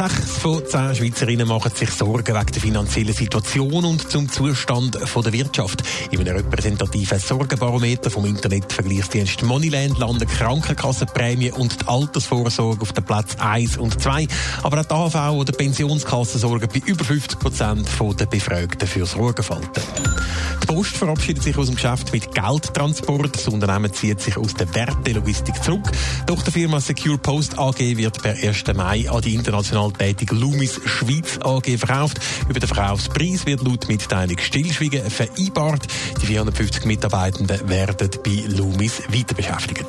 Sechs von zehn Schweizerinnen machen sich Sorgen wegen der finanziellen Situation und zum Zustand der Wirtschaft. In einem repräsentativen Sorgenbarometer vom Internetvergleichsdienst Moneyland landen Krankenkassenprämien und die Altersvorsorge auf den Platz 1 und 2. Aber auch die AV oder Pensionskassen sorgen bei über 50 Prozent der Befragten für Sorgenfalten. Die Post verabschiedet sich aus dem Geschäft mit Geldtransport. Das Unternehmen zieht sich aus der Wertelogistik zurück. Doch die Firma Secure Post AG wird per 1. Mai an die international tätige Loomis Schweiz AG verkauft. Über den Verkaufspreis wird laut Mitteilung Stillschweigen vereinbart. Die 450 Mitarbeitenden werden bei Loomis weiter beschäftigt.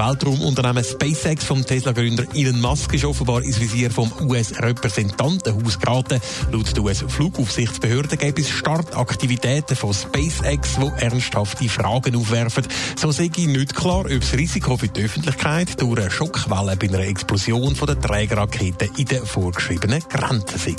Weltraumunternehmen SpaceX vom Tesla-Gründer Elon Musk ist offenbar ins Visier vom US-Repräsentantenhaus geraten. Laut der US-Flugaufsichtsbehörde gäbe es Startaktivitäten von SpaceX, die ernsthafte Fragen aufwerfen. So sei nicht klar, ob das Risiko für die Öffentlichkeit durch eine Schockwelle bei einer Explosion von der Trägerrakete in der vorgeschriebenen Grenzen sei.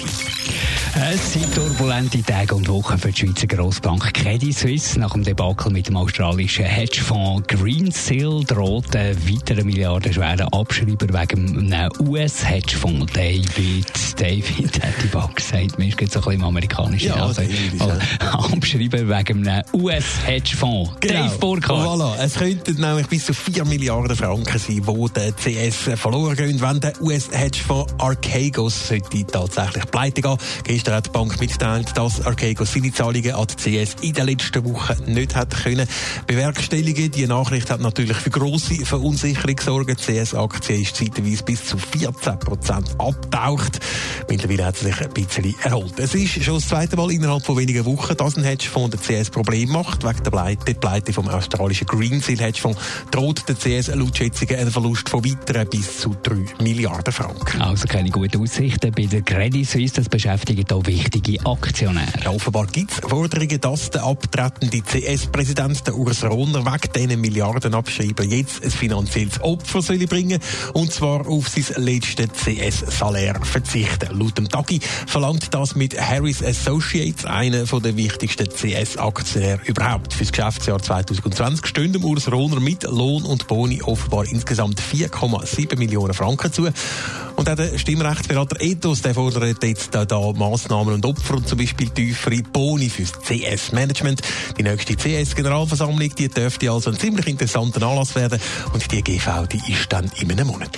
Es sind turbulente Tage und Wochen für die Schweizer Grossbank Credit Suisse. Nach dem Debakel mit dem australischen Hedgefonds Greensill droht ein weiterer milliardenschwerer Abschreiber wegen einem US-Hedgefonds. David, David hat gesagt, mir ist jetzt ein bisschen im amerikanischen Ja, Namen. David, ja. Abschreiber wegen einem US-Hedgefonds. Dave Burkhardt. Voilà. Es könnten nämlich bis zu 4 Milliarden Franken sein, die der CS verloren gehen, wenn der US-Hedgefonds Archegos sollte tatsächlich pleite gehen. Gestern hat die Bank mitgeteilt, dass Archegos seine Zahlungen an die CS in der letzten Woche nicht hat können bewerkstelligen. Die Nachricht hat natürlich für grosse Verunsicherung gesorgt. Die CS-Aktie ist zeitweise bis zu 14 Prozent abtaucht. Mittlerweile hat sie sich ein bisschen erholt. Es ist schon das zweite Mal innerhalb von wenigen Wochen, dass ein Hedgefonds der CS Problem macht. Wegen der Pleite, Pleite vom australischen Greensill Hedgefonds droht der CS laut Schätzungen einen Verlust von weiteren bis zu 3 Milliarden Franken. Also keine guten Aussichten bei der Credit Suisse. Das beschäftigt auch wichtige Aktionäre. Ja, offenbar gibt es Forderungen, dass der abtretende CS-Präsident, Urs Rohner, wegen diesen Milliardenabschreiber jetzt ein finanzielles Opfer soll bringen und zwar auf sein letztes CS-Salär verzichten. Laut dem Tagi verlangt das mit Harris Associates, einer der wichtigsten CS-Aktionäre überhaupt. Für das Geschäftsjahr 2020 stehen dem Urs Rohner mit Lohn und Boni offenbar insgesamt 4,7 Millionen Franken zu. Und auch der Stimmrechtsberater Ethos, der fordert jetzt da, da Massnahmen und Opfer und zum Beispiel tiefere Boni fürs CS-Management. Die nächste CS-Generalversammlung, die dürfte also ein ziemlich interessanter Anlass werden und die GV, die ist dann in einem Monat.